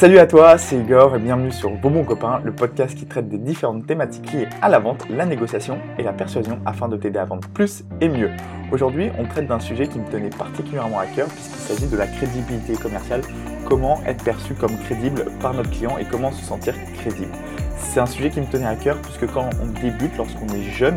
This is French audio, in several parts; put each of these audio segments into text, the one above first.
Salut à toi, c'est Igor et bienvenue sur Vos bons copains, le podcast qui traite des différentes thématiques liées à la vente, la négociation et la persuasion afin de t'aider à vendre plus et mieux. Aujourd'hui, on traite d'un sujet qui me tenait particulièrement à cœur puisqu'il s'agit de la crédibilité commerciale, comment être perçu comme crédible par notre client et comment se sentir crédible. C'est un sujet qui me tenait à cœur puisque quand on débute, lorsqu'on est jeune,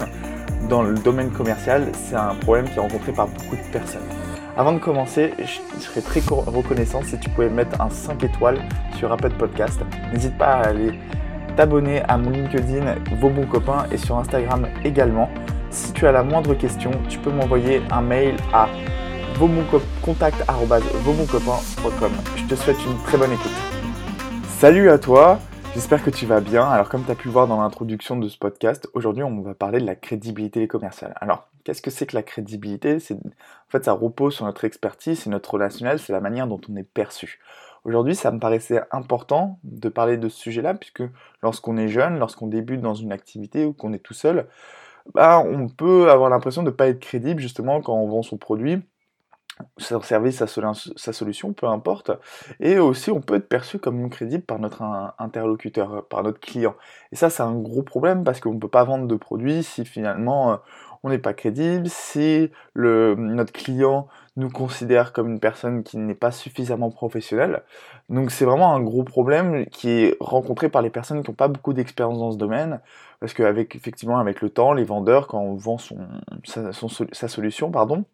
dans le domaine commercial, c'est un problème qui est rencontré par beaucoup de personnes. Avant de commencer, je serais très reconnaissant si tu pouvais mettre un 5 étoiles sur Apple Podcast. N'hésite pas à aller t'abonner à mon LinkedIn, vos bons copains, et sur Instagram également. Si tu as la moindre question, tu peux m'envoyer un mail à contact.vosboncopains.com. Je te souhaite une très bonne écoute. Salut à toi J'espère que tu vas bien. Alors comme tu as pu voir dans l'introduction de ce podcast, aujourd'hui on va parler de la crédibilité commerciale. Alors qu'est-ce que c'est que la crédibilité? En fait ça repose sur notre expertise, c'est notre relationnel, c'est la manière dont on est perçu. Aujourd'hui ça me paraissait important de parler de ce sujet-là puisque lorsqu'on est jeune, lorsqu'on débute dans une activité ou qu'on est tout seul, bah, on peut avoir l'impression de ne pas être crédible justement quand on vend son produit son service, sa, sa, solution, peu importe. Et aussi, on peut être perçu comme crédible par notre interlocuteur, par notre client. Et ça, c'est un gros problème parce qu'on ne peut pas vendre de produits si finalement on n'est pas crédible, si le, notre client nous considère comme une personne qui n'est pas suffisamment professionnelle. Donc c'est vraiment un gros problème qui est rencontré par les personnes qui n'ont pas beaucoup d'expérience dans ce domaine, parce qu'avec effectivement avec le temps, les vendeurs, quand on vend son, sa, sa solution, pardon,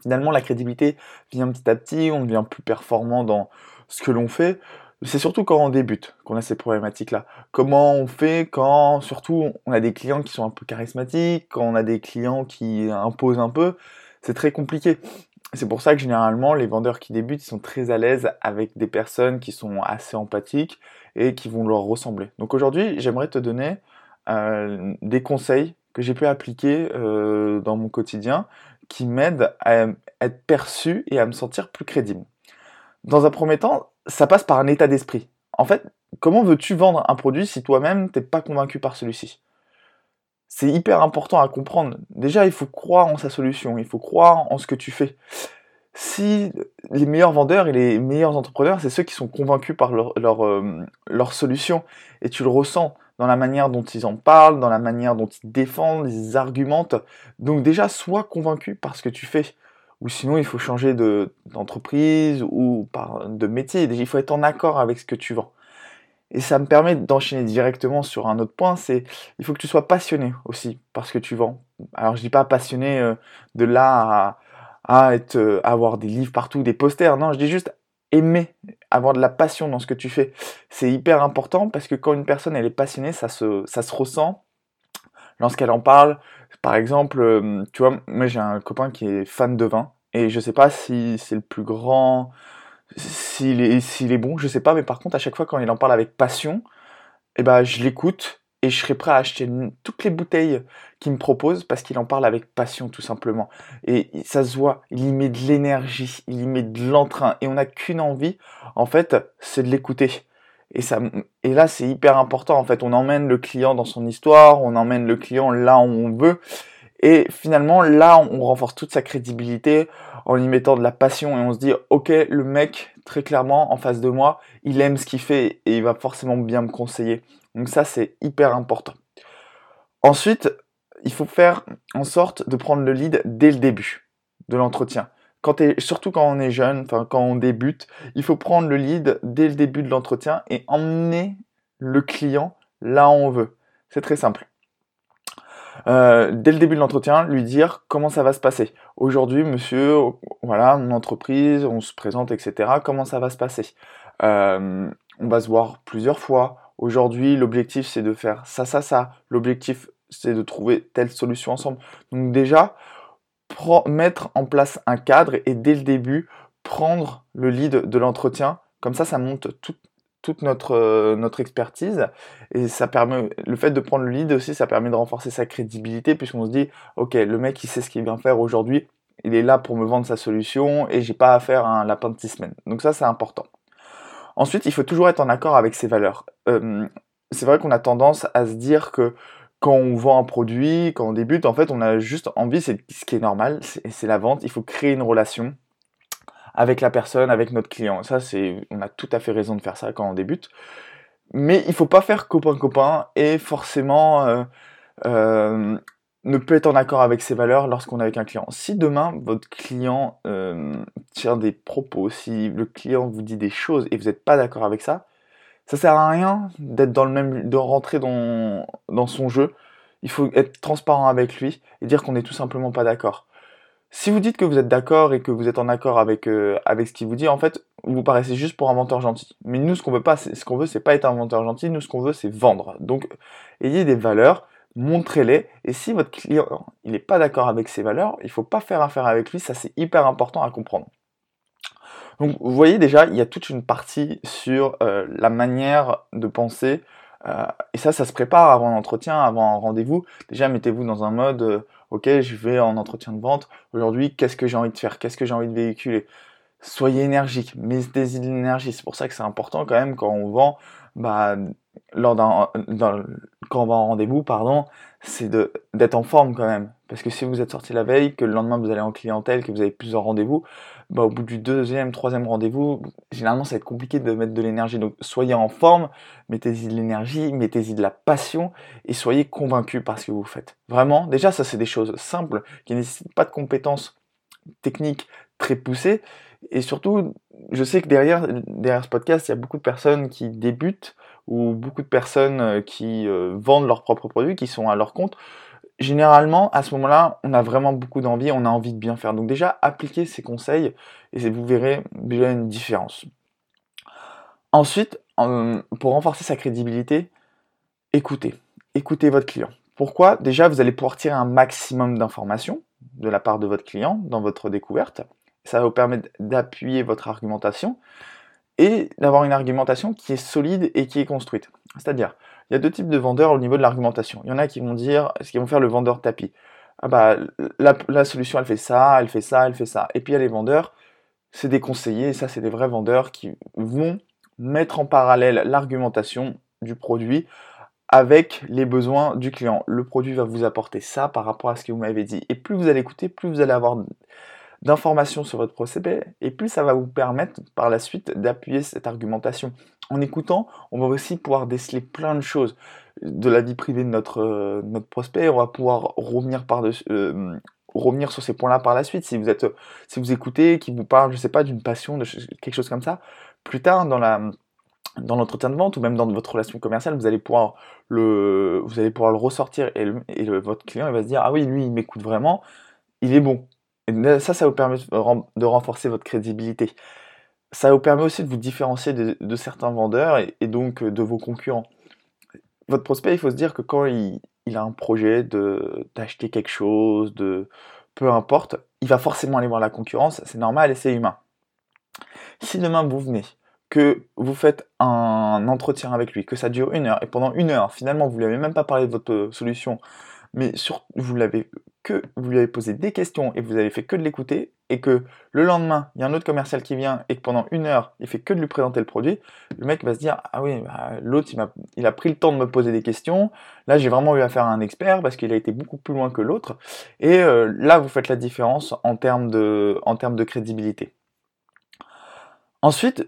Finalement, la crédibilité vient petit à petit, on devient plus performant dans ce que l'on fait. C'est surtout quand on débute qu'on a ces problématiques-là. Comment on fait quand, surtout, on a des clients qui sont un peu charismatiques, quand on a des clients qui imposent un peu, c'est très compliqué. C'est pour ça que généralement, les vendeurs qui débutent, ils sont très à l'aise avec des personnes qui sont assez empathiques et qui vont leur ressembler. Donc aujourd'hui, j'aimerais te donner euh, des conseils que j'ai pu appliquer euh, dans mon quotidien qui m'aide à être perçu et à me sentir plus crédible. Dans un premier temps, ça passe par un état d'esprit. En fait, comment veux-tu vendre un produit si toi-même t'es pas convaincu par celui-ci? C'est hyper important à comprendre. Déjà, il faut croire en sa solution, il faut croire en ce que tu fais. Si les meilleurs vendeurs et les meilleurs entrepreneurs, c'est ceux qui sont convaincus par leur, euh, solution, et tu le ressens, dans la manière dont ils en parlent, dans la manière dont ils défendent, ils argumentent. Donc déjà, sois convaincu par ce que tu fais. Ou sinon, il faut changer d'entreprise ou par, de métier. Il faut être en accord avec ce que tu vends. Et ça me permet d'enchaîner directement sur un autre point, c'est il faut que tu sois passionné aussi par ce que tu vends. Alors je dis pas passionné euh, de là à, à être, euh, avoir des livres partout, des posters. Non, je dis juste aimer, avoir de la passion dans ce que tu fais. C'est hyper important parce que quand une personne elle est passionnée, ça se, ça se ressent lorsqu'elle en parle. Par exemple, euh, tu vois, moi j'ai un copain qui est fan de vin et je sais pas si c'est le plus grand, s'il est, bon, je sais pas, mais par contre à chaque fois quand il en parle avec passion, eh ben je l'écoute et je serais prêt à acheter toutes les bouteilles qu'il me propose parce qu'il en parle avec passion tout simplement. Et ça se voit, il y met de l'énergie, il y met de l'entrain et on n'a qu'une envie, en fait, c'est de l'écouter. Et, là, c'est hyper important. En fait, on emmène le client dans son histoire, on emmène le client là où on veut. Et finalement, là, on renforce toute sa crédibilité en y mettant de la passion et on se dit, ok, le mec, très clairement, en face de moi, il aime ce qu'il fait et il va forcément bien me conseiller. Donc ça, c'est hyper important. Ensuite, il faut faire en sorte de prendre le lead dès le début de l'entretien. Quand surtout quand on est jeune, quand on débute, il faut prendre le lead dès le début de l'entretien et emmener le client là où on veut. C'est très simple. Euh, dès le début de l'entretien, lui dire comment ça va se passer. Aujourd'hui, monsieur, voilà, mon entreprise, on se présente, etc. Comment ça va se passer? Euh, On va se voir plusieurs fois. Aujourd'hui, l'objectif, c'est de faire ça, ça, ça. L'objectif, c'est de trouver telle solution ensemble. Donc déjà, mettre en place un cadre et dès le début, prendre le lead de l'entretien. Comme ça, ça monte toute notre, euh, notre expertise et ça permet le fait de prendre le lead aussi ça permet de renforcer sa crédibilité puisqu'on se dit ok le mec il sait ce qu'il vient faire aujourd'hui il est là pour me vendre sa solution et j'ai pas à faire un lapin de six semaines donc ça c'est important Ensuite, il faut toujours être en accord avec ses valeurs. Euh, c'est vrai qu'on a tendance à se dire que quand on vend un produit, quand on débute, en fait, on a juste envie, c'est ce qui est normal, c'est la vente. Il faut créer une relation avec la personne, avec notre client. Ça, c'est, on a tout à fait raison de faire ça quand on débute. Mais il faut pas faire copain-copain et forcément euh, euh, ne peut être en accord avec ses valeurs lorsqu'on est avec un client. Si demain votre client euh, tient des propos, si le client vous dit des choses et vous n'êtes pas d'accord avec ça, ça sert à rien d'être dans le même, de rentrer dans, dans son jeu. Il faut être transparent avec lui et dire qu'on n'est tout simplement pas d'accord. Si vous dites que vous êtes d'accord et que vous êtes en accord avec, euh, avec ce qu'il vous dit, en fait, vous paraissez juste pour un menteur gentil. Mais nous, ce qu'on veut pas, ce qu'on veut, c'est pas être un menteur gentil. Nous, ce qu'on veut, c'est vendre. Donc, ayez des valeurs, montrez-les. Et si votre client, il n'est pas d'accord avec ces valeurs, il faut pas faire affaire avec lui. Ça, c'est hyper important à comprendre. Donc, vous voyez déjà, il y a toute une partie sur euh, la manière de penser. Euh, et ça, ça se prépare avant l'entretien, avant un rendez-vous. Déjà, mettez-vous dans un mode ok, je vais en entretien de vente, aujourd'hui, qu'est-ce que j'ai envie de faire, qu'est-ce que j'ai envie de véhiculer? Soyez énergique, mettez de l'énergie. C'est pour ça que c'est important quand même quand on vend, bah, lors d'un, quand on va en rendez-vous, pardon, c'est d'être en forme quand même. Parce que si vous êtes sorti la veille, que le lendemain vous allez en clientèle, que vous avez plusieurs rendez-vous, bah, au bout du deuxième, troisième rendez-vous, généralement ça va être compliqué de mettre de l'énergie. Donc soyez en forme, mettez-y de l'énergie, mettez-y de la passion et soyez convaincus par ce que vous faites. Vraiment, déjà ça c'est des choses simples qui ne nécessitent pas de compétences techniques très poussées. Et surtout, je sais que derrière, derrière ce podcast, il y a beaucoup de personnes qui débutent ou beaucoup de personnes euh, qui euh, vendent leurs propres produits, qui sont à leur compte généralement, à ce moment-là, on a vraiment beaucoup d'envie, on a envie de bien faire. Donc déjà, appliquez ces conseils et vous verrez déjà une différence. Ensuite, pour renforcer sa crédibilité, écoutez. Écoutez votre client. Pourquoi? Déjà, vous allez pouvoir tirer un maximum d'informations de la part de votre client dans votre découverte. Ça va vous permettre d'appuyer votre argumentation et d'avoir une argumentation qui est solide et qui est construite. C'est-à-dire, il y a deux types de vendeurs au niveau de l'argumentation. Il y en a qui vont dire, ce qui vont faire le vendeur tapis. Ah bah, la, solution, elle fait ça, elle fait ça, elle fait ça. Et puis il y a les vendeurs, c'est des conseillers, ça, c'est des vrais vendeurs qui vont mettre en parallèle l'argumentation du produit avec les besoins du client. Le produit va vous apporter ça par rapport à ce que vous m'avez dit. Et plus vous allez écouter, plus vous allez avoir d'informations sur votre procédé, et plus ça va vous permettre par la suite d'appuyer cette argumentation. En écoutant, on va aussi pouvoir déceler plein de choses de la vie privée de notre, euh, prospect, on va pouvoir euh, revenir sur ces points-là par la suite. Si vous écoutez, qui vous parle, je sais pas, d'une passion, de quelque chose comme ça, plus tard dans l'entretien de vente ou même dans votre relation commerciale, vous allez pouvoir le, ressortir et, votre client va se dire ah oui lui il m'écoute vraiment, il est bon. Ça, ça vous permet de renforcer votre crédibilité. Ça vous permet aussi de vous différencier de, certains vendeurs et, donc euh, de vos concurrents. Votre prospect, il faut se dire que quand il, a un projet d'acheter quelque chose, de peu importe, il va forcément aller voir la concurrence, c'est normal et c'est humain. Si demain vous venez, que vous faites un entretien avec lui, que ça dure une heure, et pendant une heure, finalement, vous ne lui avez même pas parlé de votre solution, mais sur, vous l'avez que vous lui avez posé des questions et vous avez fait que de l'écouter, et que le lendemain, il y a un autre commercial qui vient et que pendant une heure, il fait que de lui présenter le produit, le mec va se dire Ah oui, bah, l'autre, il, a pris le temps de me poser des questions. Là, j'ai vraiment eu affaire à un expert parce qu'il a été beaucoup plus loin que l'autre. Et euh, là, vous faites la différence en termes de, en termes de crédibilité. Ensuite,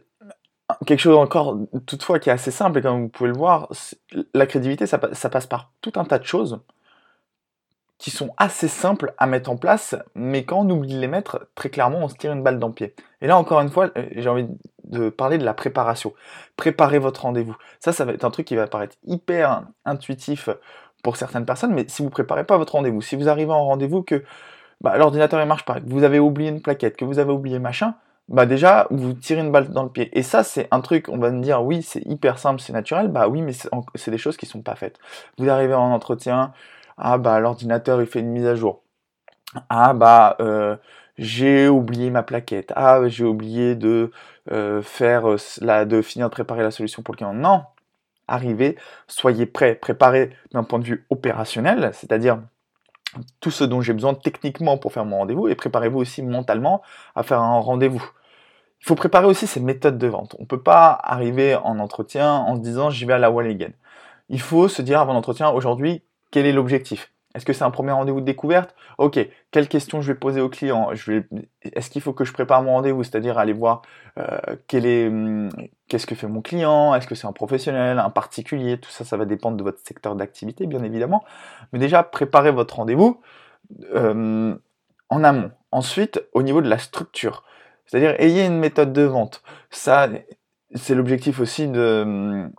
quelque chose encore, toutefois, qui est assez simple, et comme vous pouvez le voir, la crédibilité, ça passe par tout un tas de choses qui sont assez simples à mettre en place, mais quand on oublie de les mettre, très clairement, on se tire une balle dans le pied. Et là, encore une fois, euh, j'ai envie de parler de la préparation. Préparez votre rendez-vous. Ça, ça va être un truc qui va paraître hyper intuitif pour certaines personnes, mais si vous préparez pas votre rendez-vous, si vous arrivez en rendez-vous que bah, l'ordinateur ne marche pas, que vous avez oublié une plaquette, que vous avez oublié machin, bah déjà, vous tirez une balle dans le pied. Et ça, c'est un truc, on va me dire, oui, c'est hyper simple, c'est naturel. Bah oui, mais c'est des choses qui sont pas faites. Vous arrivez en entretien, ah bah l'ordinateur il fait une mise à jour. Ah bah euh, j'ai oublié ma plaquette. Ah j'ai oublié de euh, faire euh, la, de finir de préparer la solution pour le client. Non, arrivez, soyez prêts, préparez d'un point de vue opérationnel, c'est-à-dire tout ce dont j'ai besoin techniquement pour faire mon rendez-vous et préparez-vous aussi mentalement à faire un rendez-vous. Il faut préparer aussi ces méthodes de vente. On ne peut pas arriver en entretien en se disant j'y vais à la wall. Il faut se dire avant l'entretien aujourd'hui quel est l'objectif? Est-ce que c'est un premier rendez-vous de découverte? Ok, quelles questions je vais poser au client? Est-ce qu'il faut que je prépare mon rendez-vous? C'est-à-dire aller voir euh, hum, qu'est-ce que fait mon client? Est-ce que c'est un professionnel, un particulier? Tout ça, ça va dépendre de votre secteur d'activité, bien évidemment. Mais déjà, préparez votre rendez-vous euh, en amont. Ensuite, au niveau de la structure. C'est-à-dire, ayez une méthode de vente. Ça, c'est l'objectif aussi de, hum,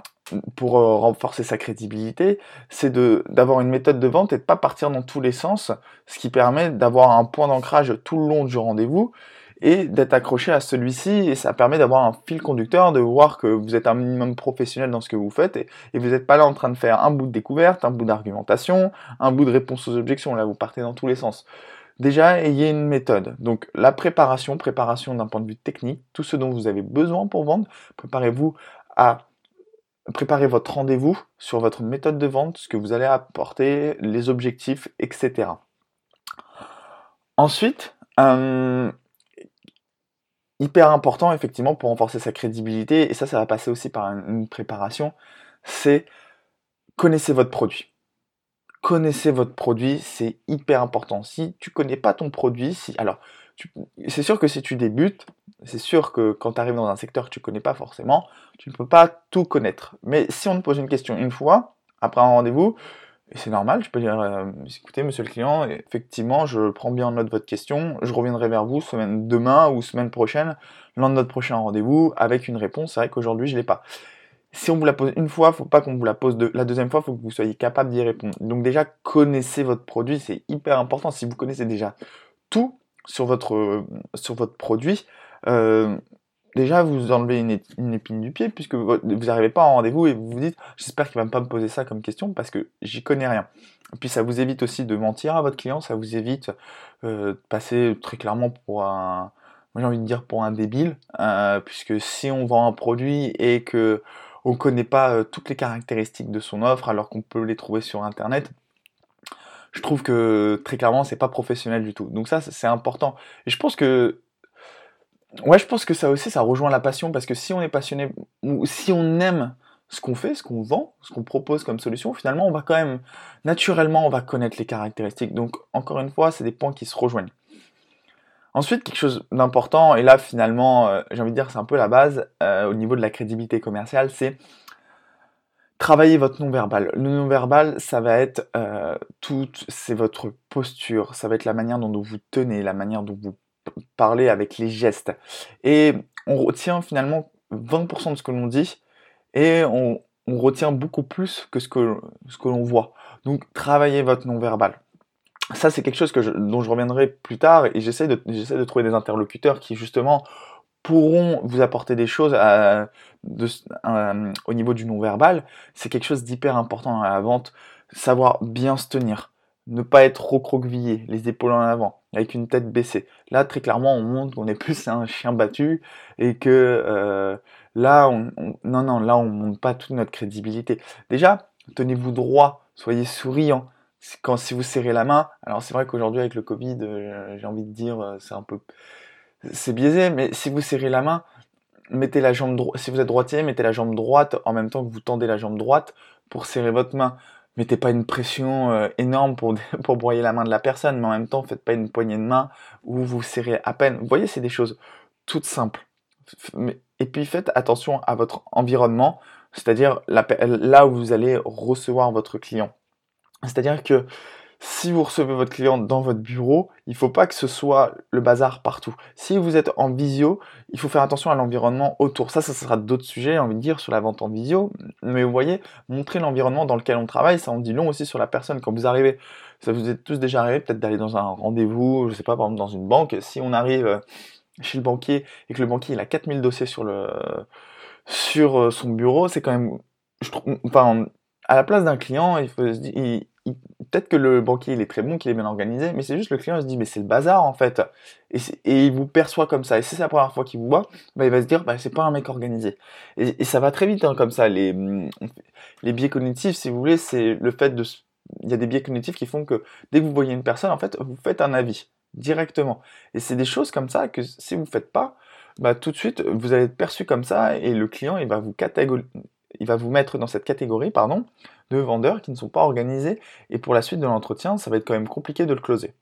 pour euh, renforcer sa crédibilité, c'est d'avoir une méthode de vente et de pas partir dans tous les sens, ce qui permet d'avoir un point d'ancrage tout le long du rendez-vous et d'être accroché à celui-ci et ça permet d'avoir un fil conducteur, de voir que vous êtes un minimum professionnel dans ce que vous faites et, vous n'êtes pas là en train de faire un bout de découverte, un bout d'argumentation, un bout de réponse aux objections, là vous partez dans tous les sens. Déjà, ayez une méthode. Donc la préparation, préparation d'un point de vue technique, tout ce dont vous avez besoin pour vendre, préparez-vous à préparez votre rendez-vous sur votre méthode de vente, ce que vous allez apporter, les objectifs, etc. Ensuite, euh, hyper important effectivement pour renforcer sa crédibilité, et ça, ça va passer aussi par une préparation, c'est connaissez votre produit. Connaissez votre produit, c'est hyper important. Si tu connais pas ton produit, si alors c'est sûr que si tu débutes, c'est sûr que quand tu arrives dans un secteur que tu connais pas forcément, tu ne peux pas tout connaître. Mais si on te pose une question une fois, après un rendez-vous, c'est normal, tu peux dire euh, écoutez, monsieur le client, effectivement, je prends bien en note votre question, je reviendrai vers vous semaine demain ou semaine prochaine, lors de notre prochain rendez-vous, avec une réponse. C'est vrai qu'aujourd'hui, je l'ai pas. Si on vous la pose une fois, faut pas qu'on vous la pose la deuxième fois, il faut que vous soyez capable d'y répondre. Donc déjà, connaissez votre produit, c'est hyper important. Si vous connaissez déjà tout sur votre, sur votre produit, euh, déjà vous enlevez une, épine du pied puisque vous n'arrivez pas en rendez-vous et vous vous dites j'espère qu'il va pas me poser ça comme question parce que j'y connais rien. Et puis ça vous évite aussi de mentir à votre client, ça vous évite euh, de passer très clairement pour un, j'ai envie de dire pour un débile, euh, puisque si on vend un produit et que on connaît pas toutes les caractéristiques de son offre alors qu'on peut les trouver sur internet, je trouve que très clairement c'est pas professionnel du tout. Donc ça c'est important. Et je pense que ouais, je pense que ça aussi, ça rejoint la passion, parce que si on est passionné, ou si on aime ce qu'on fait, ce qu'on vend, ce qu'on propose comme solution, finalement, on va quand même, naturellement, on va connaître les caractéristiques. Donc, encore une fois, c'est des points qui se rejoignent. Ensuite, quelque chose d'important, et là, finalement, euh, j'ai envie de dire, c'est un peu la base euh, au niveau de la crédibilité commerciale, c'est travailler votre non-verbal. Le non-verbal, ça va être euh, tout, c'est votre posture, ça va être la manière dont vous tenez, la manière dont vous parler avec les gestes. Et on retient finalement 20% de ce que l'on dit et on, retient beaucoup plus que ce que, ce que l'on voit. Donc travaillez votre non-verbal. Ça, c'est quelque chose dont je reviendrai plus tard et j'essaie de, de trouver des interlocuteurs qui justement pourront vous apporter des choses au niveau du non-verbal. C'est quelque chose d'hyper important dans la vente. Savoir bien se tenir ne pas être recroquevillé, les épaules en avant, avec une tête baissée. Là, très clairement, on montre qu'on est plus un chien battu et que euh, là, on, non, non, là, on montre pas toute notre crédibilité. Déjà, tenez-vous droit, soyez souriant. Quand si vous serrez la main, alors c'est vrai qu'aujourd'hui avec le Covid, euh, j'ai envie de dire, euh, c'est un peu, c'est biaisé, mais si vous serrez la main, mettez la jambe droite. Si vous êtes droitier, mettez la jambe droite en même temps que vous tendez la jambe droite pour serrer votre main mettez pas une pression euh, énorme pour, pour broyer la main de la personne, mais en même temps, faites pas une poignée de main où vous serrez à peine. Vous voyez, c'est des choses toutes simples. Et puis faites attention à votre environnement, c'est-à-dire là où vous allez recevoir votre client. C'est-à-dire que si vous recevez votre client dans votre bureau, il ne faut pas que ce soit le bazar partout. Si vous êtes en visio, il faut faire attention à l'environnement autour. Ça, ça sera d'autres sujets, j'ai envie de dire, sur la vente en visio. Mais vous voyez, montrer l'environnement dans lequel on travaille, ça en dit long aussi sur la personne. Quand vous arrivez, ça vous est tous déjà arrivé peut-être d'aller dans un rendez-vous, je sais pas, par exemple dans une banque. Si on arrive euh, chez le banquier et que le banquier il a 4000 dossiers sur, le, sur euh, son bureau, c'est quand même... Je enfin, à la place d'un client, il faut se dire peut-être que le banquier il est très bon, qu'il est bien organisé, mais c'est juste le client se dit mais c'est le bazar en fait, et, il vous perçoit comme ça. Et si c'est la première fois qu'il vous voit, bah, il va se dire bah c'est pas un mec organisé. Et, ça va très vite hein, comme ça. Les, biais cognitifs, si vous voulez, c'est le fait de il y a des biais cognitifs qui font que dès que vous voyez une personne, en fait, vous faites un avis directement. Et c'est des choses comme ça que si vous ne faites pas, bah, tout de suite, vous allez être perçu comme ça et le client, il va vous, il va vous mettre dans cette catégorie pardon, de vendeurs qui ne sont pas organisés et pour la suite de l'entretien, ça va être quand même compliqué de le closer.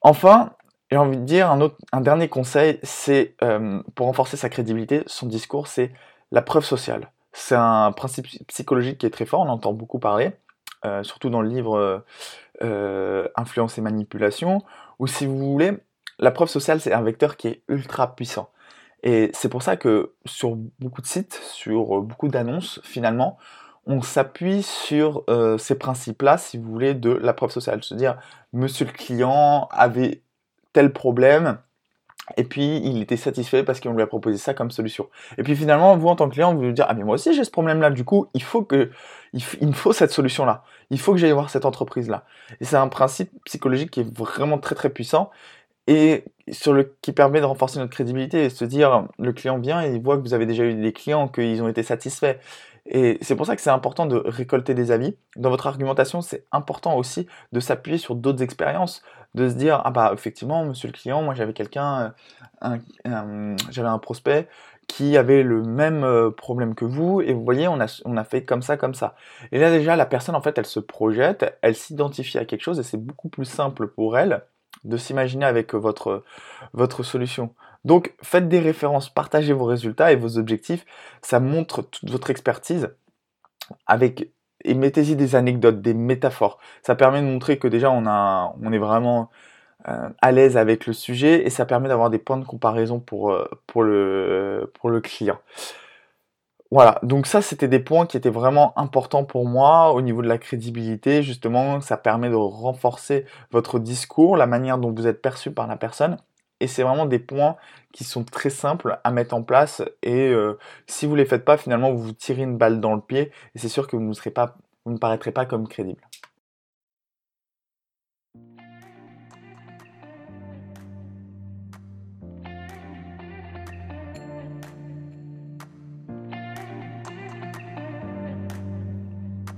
Enfin, j'ai envie de dire un, dernier conseil, c'est euh, pour renforcer sa crédibilité, son discours, c'est la preuve sociale. C'est un principe psychologique qui est très fort, on entend beaucoup parler, euh, surtout dans le livre euh, Influence et manipulation, où si vous voulez, la preuve sociale, c'est un vecteur qui est ultra puissant. Et c'est pour ça que sur beaucoup de sites, sur beaucoup d'annonces, finalement, on s'appuie sur ces principes-là, si vous voulez, de la preuve sociale. Se dire, monsieur le client avait tel problème, et puis il était satisfait parce qu'on lui a proposé ça comme solution. Et puis finalement, vous en tant que client, vous vous dire ah mais moi aussi j'ai ce problème-là. Du coup, il faut me faut cette solution-là. Il faut que j'aille voir cette entreprise-là. Et c'est un principe psychologique qui est vraiment très très puissant et qui permet de renforcer notre crédibilité et se dire le client vient il voit que vous avez déjà eu des clients qu'ils ont été satisfaits. Et c'est pour ça que c'est important de récolter des avis. Dans votre argumentation, c'est important aussi de s'appuyer sur d'autres expériences, de se dire ah bah effectivement monsieur le client moi j'avais quelqu'un euh, j'avais un prospect qui avait le même euh, problème que vous et vous voyez on a on a fait comme ça comme ça et là déjà la personne en fait elle se projette elle s'identifie à quelque chose et c'est beaucoup plus simple pour elle de s'imaginer avec votre votre solution donc faites des références partagez vos résultats et vos objectifs ça montre toute votre expertise avec et mettez-y des anecdotes, des métaphores. Ça permet de montrer que déjà on, est vraiment euh, à l'aise avec le sujet et ça permet d'avoir des points de comparaison euh, pour le client. Voilà, donc ça c'était des points qui étaient vraiment importants pour moi au niveau de la crédibilité. Justement, ça permet de renforcer votre discours, la manière dont vous êtes perçu par la personne. Et c'est vraiment des points qui sont très simples à mettre en place. Et euh, si vous ne les faites pas, finalement, vous vous tirez une balle dans le pied. Et c'est sûr que vous ne, serez pas, vous ne paraîtrez pas comme crédible.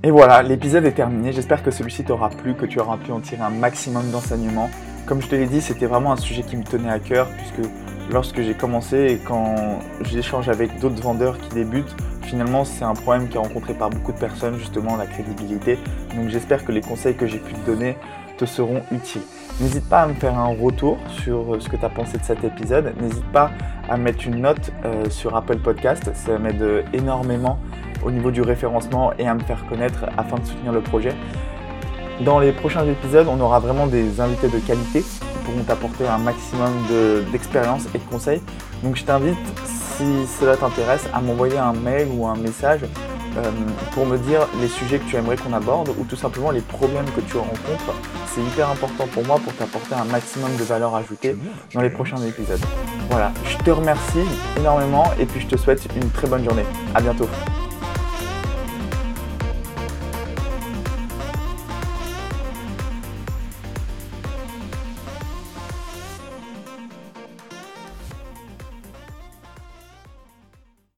Et voilà, l'épisode est terminé. J'espère que celui-ci t'aura plu, que tu auras pu en tirer un maximum d'enseignements. Comme je te l'ai dit, c'était vraiment un sujet qui me tenait à cœur, puisque lorsque j'ai commencé et quand j'échange avec d'autres vendeurs qui débutent, finalement c'est un problème qui est rencontré par beaucoup de personnes, justement la crédibilité. Donc j'espère que les conseils que j'ai pu te donner te seront utiles. N'hésite pas à me faire un retour sur ce que tu as pensé de cet épisode. N'hésite pas à mettre une note euh, sur Apple Podcast. Ça m'aide énormément au niveau du référencement et à me faire connaître afin de soutenir le projet. Dans les prochains épisodes, on aura vraiment des invités de qualité qui pourront t'apporter un maximum d'expérience et de conseils. Donc je t'invite, si cela t'intéresse, à m'envoyer un mail ou un message euh, pour me dire les sujets que tu aimerais qu'on aborde ou tout simplement les problèmes que tu rencontres. C'est hyper important pour moi pour t'apporter un maximum de valeur ajoutée dans les prochains épisodes. Voilà, je te remercie énormément et puis je te souhaite une très bonne journée. À bientôt.